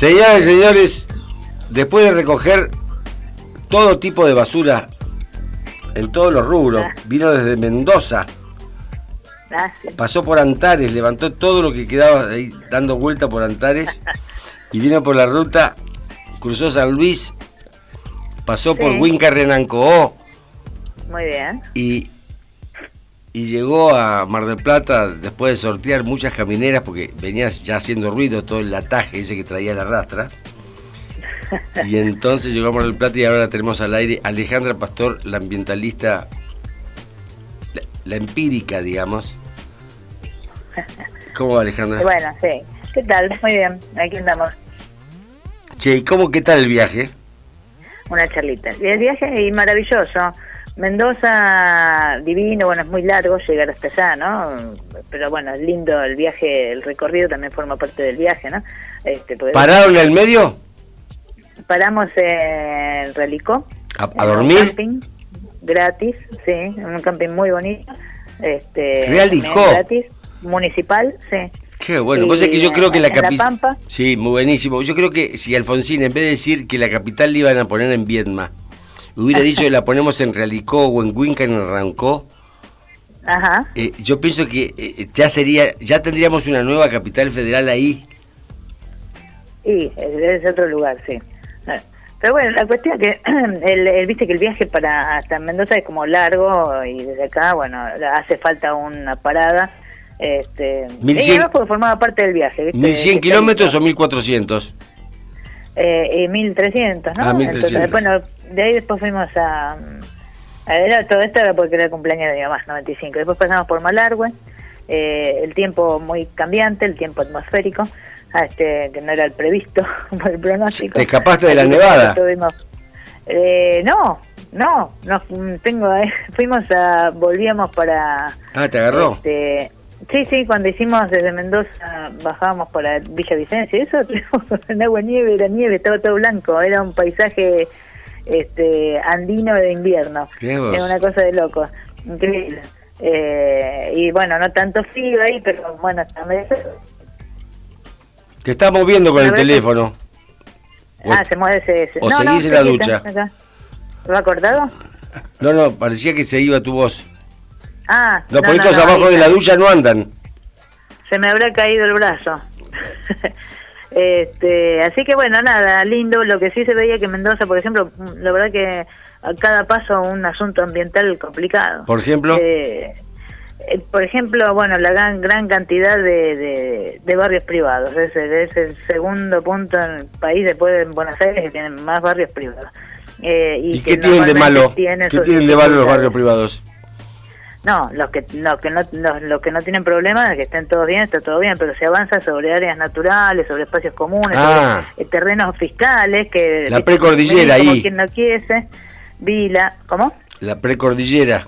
Señoras y señores, después de recoger todo tipo de basura en todos los rubros, Ah. vino desde Mendoza, Gracias. pasó por Antares, levantó todo lo que quedaba ahí dando vuelta por Antares y vino por la ruta, cruzó San Luis, pasó por. Huinca Renancoo Muy bien. y, y llegó a Mar del Plata después de sortear muchas camineras porque venía ya haciendo ruido todo el lataje ese que traía la rastra. Y entonces llegó a Mar del Plata y ahora tenemos al aire Alejandra Pastor, la ambientalista, la, la empírica, digamos. ¿Cómo va Alejandra? Bueno, sí. ¿Qué tal? Muy bien. Aquí andamos. Che, ¿y cómo qué tal el viaje? Una charlita. Y el viaje y maravilloso. Mendoza, divino, bueno, es muy largo llegar hasta allá, ¿no? Pero bueno, es lindo el viaje, el recorrido también forma parte del viaje, ¿no? Este, ¿Pararon en el medio? Paramos en Relicó. ¿A, a en un dormir? camping gratis, sí, en un camping muy bonito. Este, Realicó. Gratis, municipal, sí. Qué bueno, pues es que yo creo que la capital... Sí, muy buenísimo. Yo creo que si Alfonsín, en vez de decir que la capital la iban a poner en Viedma, hubiera dicho que la ponemos en Realicó o en Huinca en Rancó, Ajá. eh, yo pienso que eh, ya sería, ya tendríamos una nueva capital federal ahí. Y es otro lugar, sí. Eh, Pero bueno, la cuestión es que el, el- viste que el viaje para hasta Mendoza es como largo y desde acá, bueno, hace falta una parada. Este, 1100 y además porque formaba parte del viaje, ¿viste? 1100 Que kilómetros o 1400. Eh, y 1300, ¿no? Ah, 1300. Entonces, bueno, de ahí después fuimos a... a era, todo esto era porque era el cumpleaños de mi mamá, 95. Después pasamos por Malargüe, eh, el tiempo muy cambiante, el tiempo atmosférico, este, que no era el previsto por el pronóstico. ¿Te escapaste de la nevada? tuvimos- eh, no, no, no, tengo, eh, fuimos a, volvíamos para... Ah, te agarró. Este, sí, sí, cuando hicimos desde Mendoza, bajábamos para Villa Vicencia, eso, en agua nieve, era nieve, estaba todo blanco, era un paisaje este andino de invierno, era una cosa de loco, increíble. Eh, y bueno, no tanto frío ahí, pero bueno, también... Te estás moviendo con el teléfono. O- Ah, se mueve ese... o seguís en la ducha. está. ¿Lo ha cortado? No, no, parecía que se iba tu voz. Ah, Los no, poritos no, no, abajo de la ducha no andan. se me habrá caído el brazo. este, así que bueno, nada, lindo. Lo que sí se veía que Mendoza, por ejemplo, la verdad que a cada paso un asunto ambiental complicado. Por ejemplo. Eh, eh, por ejemplo, bueno, la gran, gran cantidad de, de, de barrios privados. Es el, es el segundo punto en el país después de Buenos Aires que tienen más barrios privados. Eh, y ¿Y que qué tienen de malo? tienen ¿Qué tienen de malo los barrios privados? No, los que, los que no los, los que no tienen problemas, que estén todos bien, está todo bien, pero se avanza sobre áreas naturales, sobre espacios comunes, Ah. sobre eh, terrenos fiscales, que... La precordillera venís como ahí. quien no quiese, Vila, ¿cómo? La precordillera.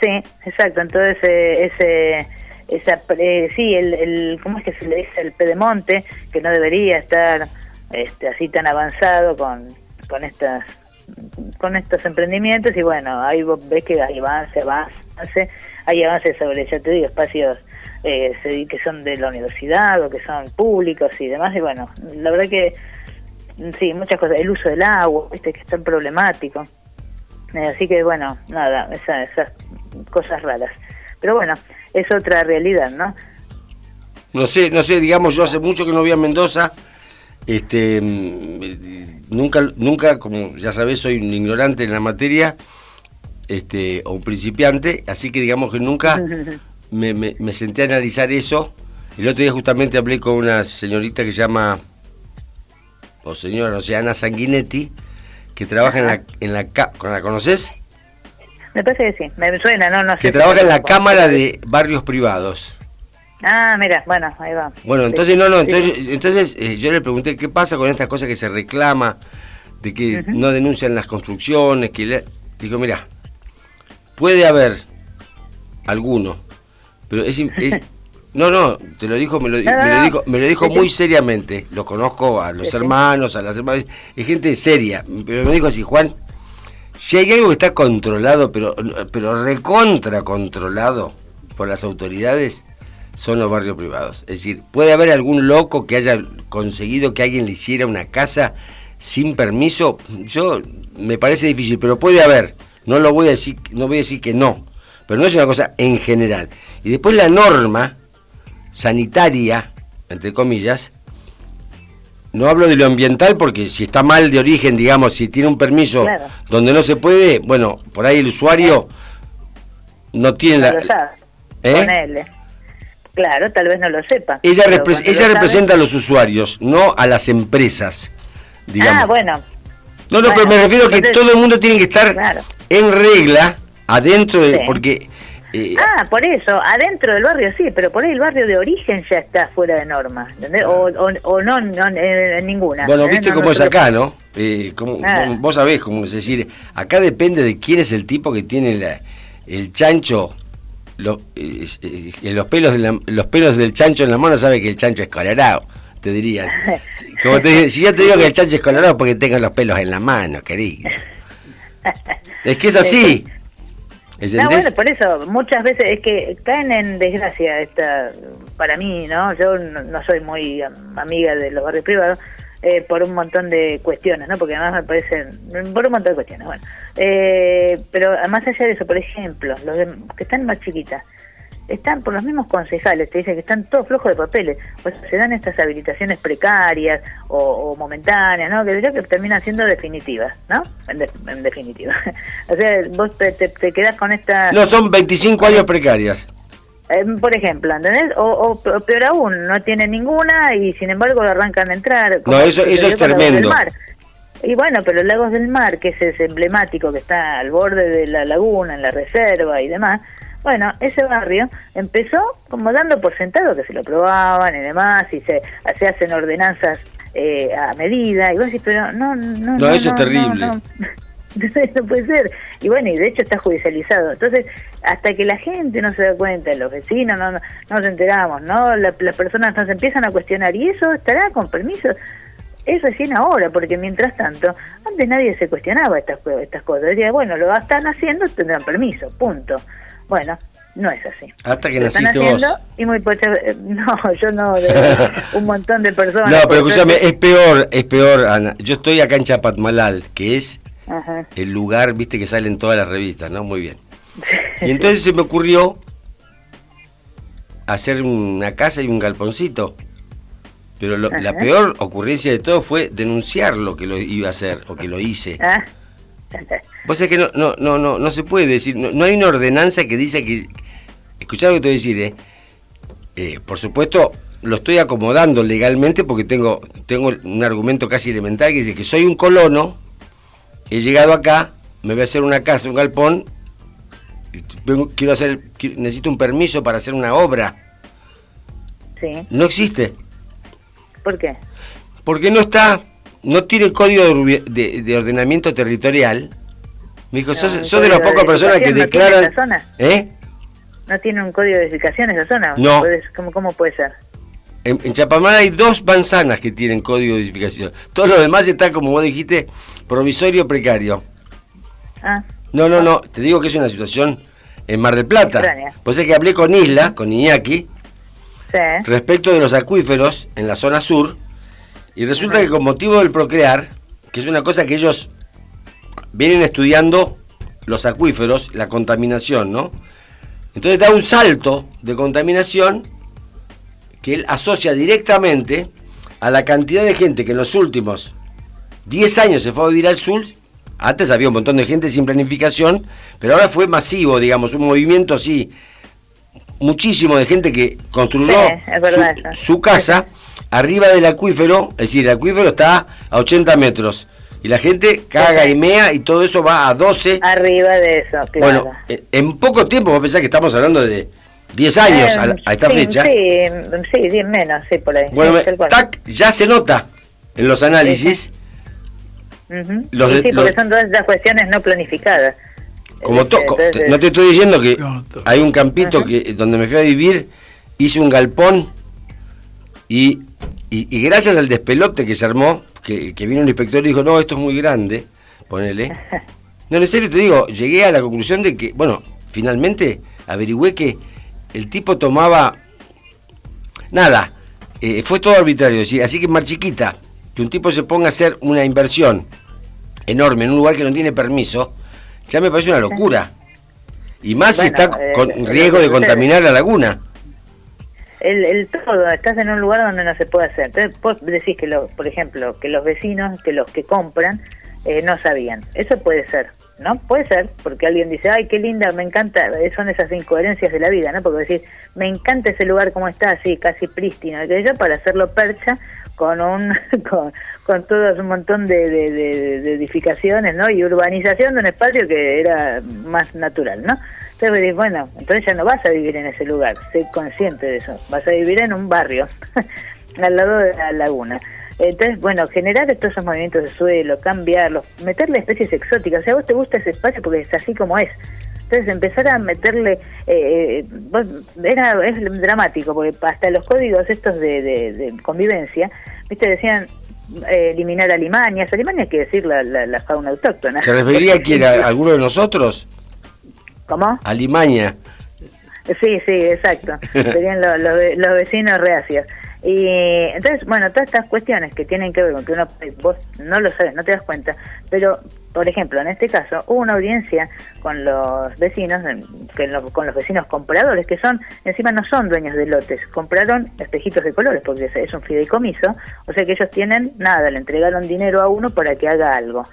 Sí, exacto, entonces eh, ese... Esa, pre- sí, el, el, ¿cómo es que se le dice? El pedemonte, que no debería estar este, así tan avanzado con, con estas con estos emprendimientos y bueno, ahí ves que hay avance, avance, hay avances sobre, ya te digo, espacios eh, que son de la universidad o que son públicos y demás, y bueno, la verdad que sí, muchas cosas, el uso del agua, viste que es tan problemático, Eh, así que bueno, nada, esa- esas cosas raras, pero bueno, es otra realidad, ¿no? No sé, no sé, digamos, yo hace mucho que no voy a Mendoza. Este, mm, nunca, nunca, como ya sabés, soy un ignorante en la materia, este, o un principiante, así que digamos que nunca me, me- me senté a analizar eso. El otro día justamente hablé con una señorita que se llama, o señora, no sé, Ana Sanguinetti, que trabaja en la, en la, ¿la conoces? Me parece que sí, me suena, no, no sé. Que trabaja en la Cámara de Barrios Privados. Ah, mira, bueno, ahí va. Bueno, entonces no, no, entonces, entonces eh, yo le pregunté qué pasa con estas cosas que se reclama, de que no denuncian las construcciones, que le... dijo, mira, puede haber alguno, pero es, es- no, no, te lo dijo, me lo, me lo Ah, dijo, me lo dijo muy seriamente, lo conozco a los hermanos, a las hermanas, es gente seria, pero me dijo así, Juan, si hay algo que está controlado, pero, pero recontra controlado por las autoridades, son los barrios privados. Es decir, puede haber algún loco que haya conseguido que alguien le hiciera una casa sin permiso. Yo me parece difícil, pero puede haber. No lo voy a decir, no voy a decir que no, pero no es una cosa en general. Y después la norma sanitaria, entre comillas, no hablo de lo ambiental porque si está mal de origen, digamos, si tiene un permiso donde no se puede, bueno, por ahí el usuario no tiene la... ¿Eh? Claro, tal vez no lo sepa. Ella, ella representa a los usuarios, no a las empresas, digamos. Ah, bueno. No, no, pero me refiero a que todo el mundo tiene que estar en regla adentro de... Porque eh, ah, por eso, adentro del barrio sí, pero por ahí el barrio de origen ya está fuera de norma, O, o, no, no ninguna. Bueno, viste cómo es acá, ¿no? Eh, como, Vos sabés cómo es decir, acá depende de quién es el tipo que tiene el chancho, eh, los, pelos los pelos del chancho en la mano, sabe que el chancho es colorado, te dirían. Como si yo te digo que el chancho es colorado porque tengo los pelos en la mano, querido. Es que es así. No, bueno, por eso, muchas veces es que caen en desgracia, esta, para mí, ¿no? Yo no, soy muy amiga de los barrios privados, eh, por un montón de cuestiones, ¿no? Porque además me parecen, por un montón de cuestiones, bueno. Eh, pero más allá de eso, por ejemplo, los que están más chiquitas, están por los mismos concejales, te dicen que están todos flojos de papeles, pues se dan estas habilitaciones precarias o, momentáneas, ¿no? Que, que terminan siendo definitivas, ¿no? En, definitiva. o sea, vos te, te, quedás con esta... No, son 25 años precarias. Eh, por ejemplo, ¿entendés? O, peor aún, no tienen ninguna y sin embargo lo arrancan a entrar. No, eso, eso es tremendo. Y bueno, pero Lagos del Mar, que es ese emblemático que está al borde de la laguna, en la reserva y demás, bueno, ese barrio empezó como dando por sentado que se lo probaban y demás, y se, se hacen ordenanzas eh, a medida, y vos decís, pero no, no, no. eso es terrible. No, puede ser. Y bueno, y de hecho está judicializado. Entonces, hasta que la gente no se da cuenta, los vecinos no, no, nos enteramos, ¿no? las personas nos empiezan a cuestionar, ¿y eso estará con permiso? Es recién ahora, porque mientras tanto, antes nadie se cuestionaba estas, estas cosas. Decía, bueno, lo están haciendo, tendrán permiso, punto. Bueno, no es así. Hasta que naciste vos. Y muy eh, no, yo no, un montón de personas. No, pero escúchame, es peor, es peor, Ana. Yo estoy acá en Chapatmalal, que es el lugar, viste, que salen todas las revistas, ¿no? Muy bien. Y entonces se me ocurrió hacer una casa y un galponcito. Pero la peor ocurrencia de todo fue denunciar lo que lo iba a hacer o que lo hice. Ah. Vos sabés que no, no, no, no, no se puede decir, no, hay una ordenanza que dice que. Escuchá lo que te voy a decir, ¿eh? ¿eh? por supuesto, lo estoy acomodando legalmente porque tengo, tengo un argumento casi elemental que dice que soy un colono, he llegado acá, me voy a hacer una casa, un galpón, quiero hacer, necesito un permiso para hacer una obra. Sí. No existe. ¿Por qué? Porque no está no tiene código de, ordenamiento territorial. Me dijo, sos, de las pocas personas que declaran... ¿Eh? ¿No tiene un código de edificación esa zona? No. ¿Cómo, ¿Cómo puede ser? En, en Chapamar hay dos manzanas que tienen código de edificación. Todo lo demás está, como vos dijiste, provisorio precario. Ah. No, no, no. Te digo que es una situación en Mar del Plata. Pues es que hablé con Isla, con Iñaki, sí. respecto de los acuíferos en la zona sur y resulta que con motivo del procrear, que es una cosa que ellos vienen estudiando los acuíferos, la contaminación, ¿no? Entonces da un salto de contaminación que él asocia directamente a la cantidad de gente que en los últimos 10 años se fue a vivir al sur. Antes había un montón de gente sin planificación, pero ahora fue masivo, digamos, un movimiento así, muchísimo de gente que construyó su, casa arriba del acuífero, es decir, el acuífero está a 80 metros. Y la gente caga y mea y todo eso va a 12. Arriba de eso, claro. Bueno, en poco tiempo, vos pensás que estamos hablando de 10 años a, esta fecha. Sí, sí, 10 menos, sí, por ahí. Bueno, tac, ya se nota en los análisis. sí, porque son todas esas cuestiones no planificadas. Como no te estoy diciendo que hay un campito que donde me fui a vivir, hice un galpón y y, gracias al despelote que se armó, que, vino un inspector y dijo, no, esto es muy grande, ponele. No, en serio te digo, llegué a la conclusión de que, bueno, finalmente averigüé que el tipo tomaba nada, eh, fue todo arbitrario. Así que Mar Chiquita, que un tipo se ponga a hacer una inversión enorme en un lugar que no tiene permiso, ya me parece una locura. Y más si está eh, con riesgo de contaminar la laguna. El, el, todo, estás en un lugar donde no se puede hacer. Entonces, vos decís que, lo, por ejemplo, que los vecinos, que los que compran, eh, no sabían. Eso puede ser, ¿no? Puede ser, porque alguien dice, ay, qué linda, me encanta, son esas incoherencias de la vida, ¿no? Porque decir, me encanta ese lugar como está, así, casi prístino, que yo para hacerlo percha con un con, con todo un montón de, de, edificaciones ¿no? y urbanización de un espacio que era más natural ¿no? entonces bueno entonces ya no vas a vivir en ese lugar sé consciente de eso vas a vivir en un barrio al lado de la laguna entonces, bueno, generar todos esos movimientos de suelo, cambiarlos, meterle especies exóticas. O sea, a vos te gusta ese espacio porque es así como es. Entonces empezar a meterle, eh, eh era, es dramático, porque hasta los códigos estos de, convivencia, viste, decían eh, eliminar alimañas, alimañas quiere decir la, la, fauna autóctona. ¿Se refería a quién, a alguno de nosotros? ¿Cómo? Alimaña. Sí, sí, exacto. Serían los, los vecinos reacios. Y entonces, bueno, todas estas cuestiones que tienen que ver con que uno, vos no lo sabes, no te das cuenta, pero, por ejemplo, en este caso, hubo una audiencia con los vecinos, que con los vecinos compradores, que son, encima no son dueños de lotes, compraron espejitos de colores, porque es un fideicomiso, o sea que ellos tienen nada, le entregaron dinero a uno para que haga algo,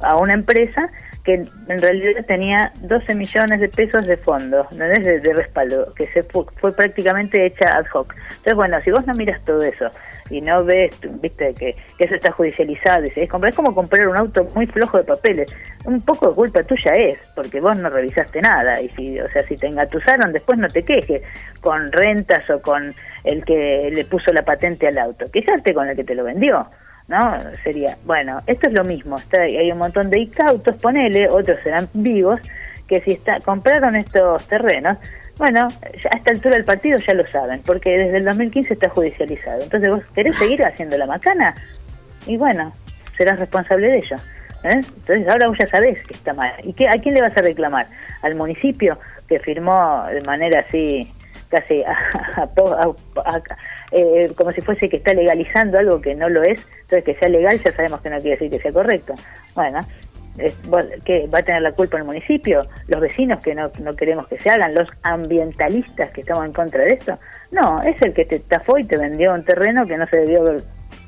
a una empresa que en realidad tenía 12 millones de pesos de fondo, ¿no de, de respaldo, que se fue, prácticamente hecha ad hoc. Entonces, bueno, si vos no miras todo eso y no ves, viste, que, eso está judicializado, es, como, es como comprar un auto muy flojo de papeles, un poco de culpa tuya es, porque vos no revisaste nada, y si, o sea, si te engatusaron, después no te quejes con rentas o con el que le puso la patente al auto, quejarte con el que te lo vendió. ¿No? Sería, bueno, esto es lo mismo, está, hay un montón de incautos, ponele, otros serán vivos, que si está, compraron estos terrenos, bueno, a esta altura del partido ya lo saben, porque desde el 2015 está judicializado. Entonces, ¿vos querés seguir haciendo la macana? Y bueno, serás responsable de ello. ¿eh? Entonces, ahora vos ya sabés que está mal. ¿Y qué, a quién le vas a reclamar? ¿Al municipio que firmó de manera así casi eh, como si fuese que está legalizando algo que no lo es, entonces que sea legal ya sabemos que no quiere decir que sea correcto. Bueno, que va a tener la culpa el municipio, los vecinos que no, no queremos que se hagan, los ambientalistas que estamos en contra de esto. No, es el que te tafó y te vendió un terreno que no se debió haber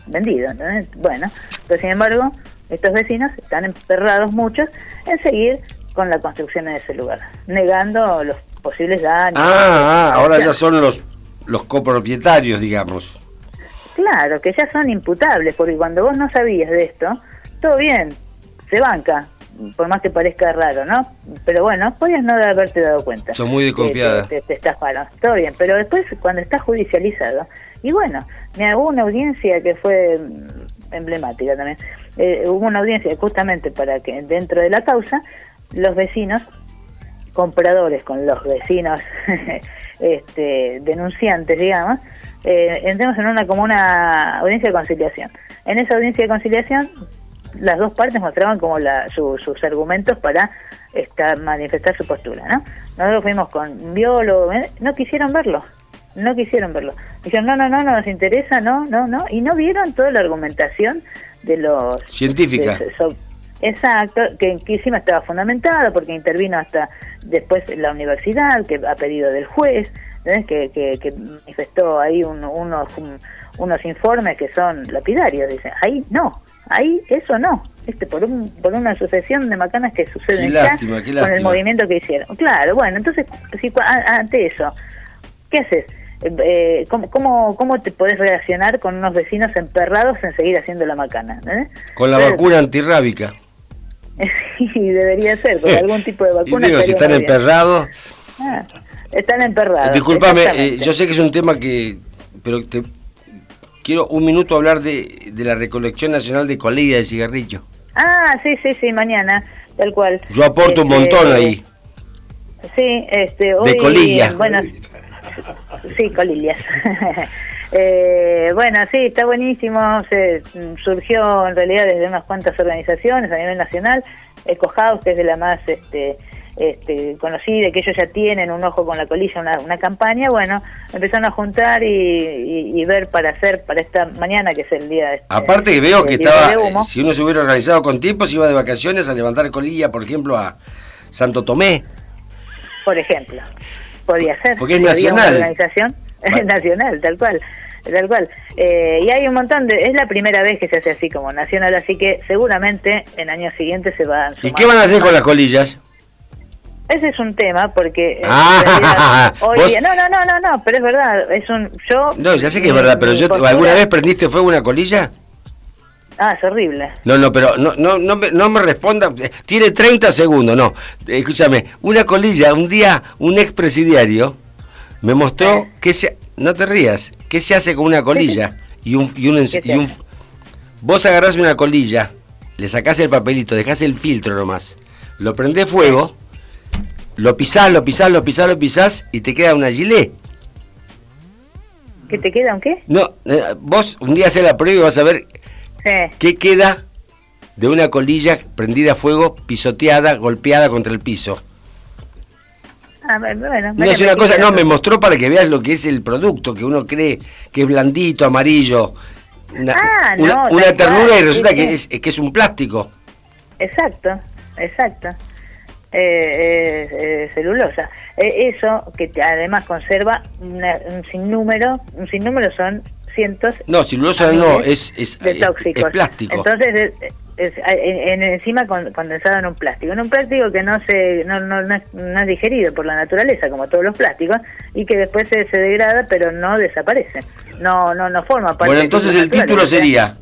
vendido. Bueno, pero sin embargo, estos vecinos están emperrados muchos en seguir con la construcción en ese lugar, negando los posibles daños. Ah, ah ahora ya son los, los copropietarios, digamos. Claro, que ya son imputables, porque cuando vos no sabías de esto, todo bien, se banca, por más que parezca raro, ¿no? Pero bueno, podías no haberte dado cuenta. Son muy desconfiadas. Te, te, todo bien, pero después cuando está judicializado, y bueno, me hubo una audiencia que fue mm, emblemática también, eh, hubo una audiencia justamente para que dentro de la causa los vecinos compradores con los vecinos este, denunciantes, digamos, eh, entremos en una como una audiencia de conciliación. En esa audiencia de conciliación, las dos partes mostraban como la, sus argumentos para esta, manifestar su postura, ¿no? Nosotros fuimos con biólogos, ¿eh? no quisieron verlo, no quisieron verlo. Dijeron, no, no, no, no nos interesa, no, no, no, y no vieron toda la argumentación de los... Científica. Exacto, que, encima estaba fundamentado porque intervino hasta después la universidad, que a pedido del juez, que, que, manifestó ahí unos, unos informes que son lapidarios. Dicen, ahí no, ahí eso no. Este, por, un, por una sucesión de macanas que suceden con el movimiento que hicieron. Claro, bueno, entonces, si, ante eso, ¿qué haces? Eh, eh, ¿cómo, cómo, cómo, te podés relacionar con unos vecinos emperrados en seguir haciendo la macana? ¿eh? Con la vacuna antirrábica. sí, debería ser, con algún tipo de vacuna. Y digo, si están emperrados. Ah, están emperrados. Disculpame, eh, yo sé que es un tema que. Pero te, quiero un minuto hablar de, de la recolección nacional de colilla de cigarrillo. Ah, sí, sí, sí, mañana, tal cual. Yo aporto un este, montón ahí. Sí, este, hoy, de colilla. Bueno, sí, colillas. Eh, bueno, sí, está buenísimo. Se surgió en realidad desde unas cuantas organizaciones a nivel nacional. Ecohouse, que es de la más este, este, conocí de que ellos ya tienen un ojo con la colilla, una, una campaña, bueno, empezaron a juntar y, ver para hacer para esta mañana, que es el día de... Este, Aparte que veo que estaba, si uno se hubiera organizado con tiempo, se iba de vacaciones a levantar colilla, por ejemplo, a Santo Tomé. Por ejemplo, podía ser. Porque es nacional. organización nacional, tal cual tal cual. Eh, y hay un montón de... Es la primera vez que se hace así como nacional, así que seguramente en años siguientes se va a... ¿Y qué van a hacer con las colillas? Ese es un tema porque ah, hoy día, no, no, no, no, no, pero es verdad, es un yo No, ya sé que es verdad, pero yo alguna vez prendiste fuego una colilla? Ah, es horrible. No, no, pero no no no me, no me responda, tiene 30 segundos, no. Escúchame, una colilla, un día un expresidiario me mostró que se no te rías, ¿qué se hace con una colilla? Y un y un, y un vos agarrás una colilla, le sacás el papelito, dejás el filtro nomás. Lo prendés fuego lo pisás, lo pisás, lo pisás, lo pisás y te queda una gilet. ¿Que te queda un qué? No, eh, vos un día haces la prueba y vas a ver qué queda de una colilla prendida a fuego, pisoteada, golpeada contra el piso. Ah, bueno, no es una cosa, no, me mostró para que veas lo que es el producto, que uno cree que es blandito, amarillo, una, ah, una, ternura y resulta que, Es, que es un plástico. Exacto, exacto eh, celulosa. Eh, eso que además conserva un sinnúmero, un sinnúmero son cientos. No, celulosa no, es, es, de tóxicos. plástico. Entonces, es, en, encima condensado en un plástico, en un plástico que no se no, no, no, es, digerido por la naturaleza como todos los plásticos y que después se, se degrada pero no desaparece, no no no forma parte. Bueno, entonces el título sería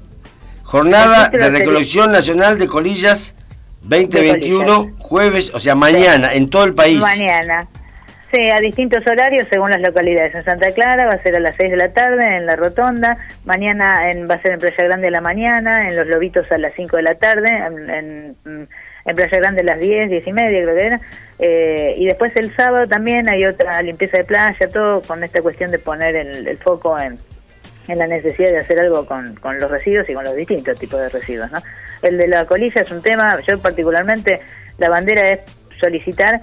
Jornada de Recolección Nacional de Colillas 2021, jueves, o sea, mañana, en todo el país. Mañana. A distintos horarios según las localidades. En Santa Clara va a ser a las 6 de la tarde, en La Rotonda. Mañana en, va a ser en Playa Grande a la mañana, en Los Lobitos a las 5 de la tarde, en, en, Playa Grande a las 10, 10 y media creo que era. Eh, y después el sábado también hay otra limpieza de playa, todo con esta cuestión de poner el foco en, en la necesidad de hacer algo con, con, los residuos y con los distintos tipos de residuos. ¿no? El de la colilla es un tema, yo particularmente, la bandera es solicitar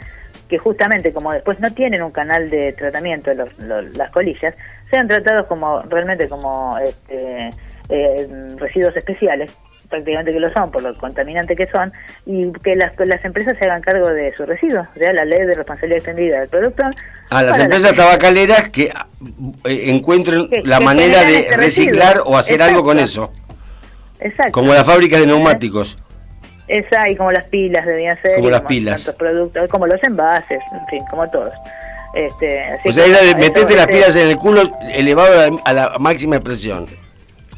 que justamente como después no tienen un canal de tratamiento los, las colillas, sean tratados como realmente como este, eh, residuos especiales prácticamente que lo son por lo contaminantes que son y que las, las empresas se hagan cargo de sus residuos, de la ley de responsabilidad extendida del productor. A las empresas tabacaleras que eh, encuentren la manera de este reciclar o hacer algo con eso. Exacto. Como las fábricas de neumáticos. Esa y como las pilas debían ser. Como las pilas. productos, como los envases, en fin, como todos. Este, o sea, metete las pilas en el culo elevado a la, máxima expresión.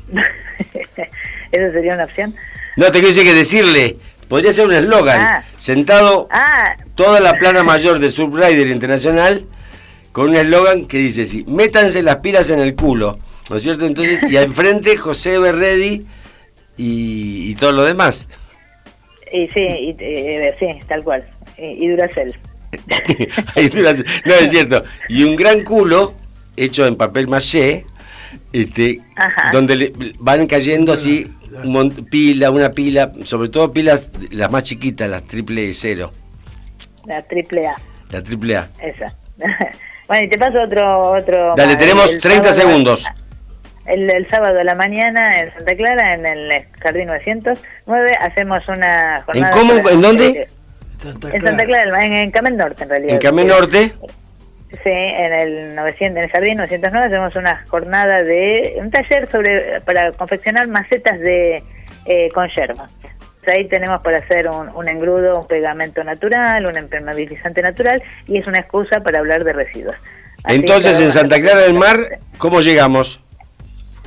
¿Esa sería una opción? No, te quiero que decirle, podría ser un eslogan, ah. sentado ah. toda la plana mayor de Subrider Internacional con un eslogan que dice sí, métanse las pilas en el culo, ¿no es cierto? Entonces, y al frente José Berredi y, todo lo demás. Y sí, y, eh, sí, tal cual. Y, Duracel. no, es cierto. Y un gran culo hecho en papel maché, este, donde le van cayendo así pila, una pila, sobre todo pilas las más chiquitas, las triple cero. La triple A. La triple A. Esa. bueno, y te paso otro... otro Dale, tenemos 30 segundos. El, sábado de la mañana en Santa Clara, en el Jardín 909, hacemos una jornada... ¿En cómo? ¿En dónde? En Santa Clara, en, en Camel Norte en realidad. ¿En Camel Norte? Sí, en el 900, en el Jardín 909 hacemos una jornada de un taller sobre para confeccionar macetas de eh, con yerba. Ahí tenemos para hacer un, engrudo, un pegamento natural, un impermeabilizante natural y es una excusa para hablar de residuos. Entonces, en Santa Clara del Mar, ¿cómo llegamos?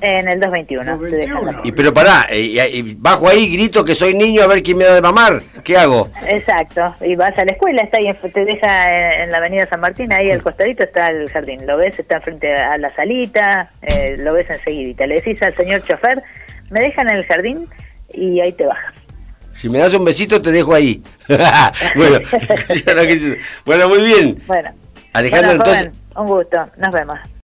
En el 221. Y pero pará, y, bajo ahí grito que soy niño a ver quién me da de mamar. ¿Qué hago? Exacto. Y vas a la escuela, está ahí, te deja en la avenida San Martín, ahí al costadito está el jardín. Lo ves, está frente a la salita, eh, lo ves enseguidita. Le decís al señor chofer, me dejan en el jardín y ahí te baja. Si me das un besito te dejo ahí. bueno, bueno, muy bien. Bueno. Alejandro, entonces... un gusto. Nos vemos.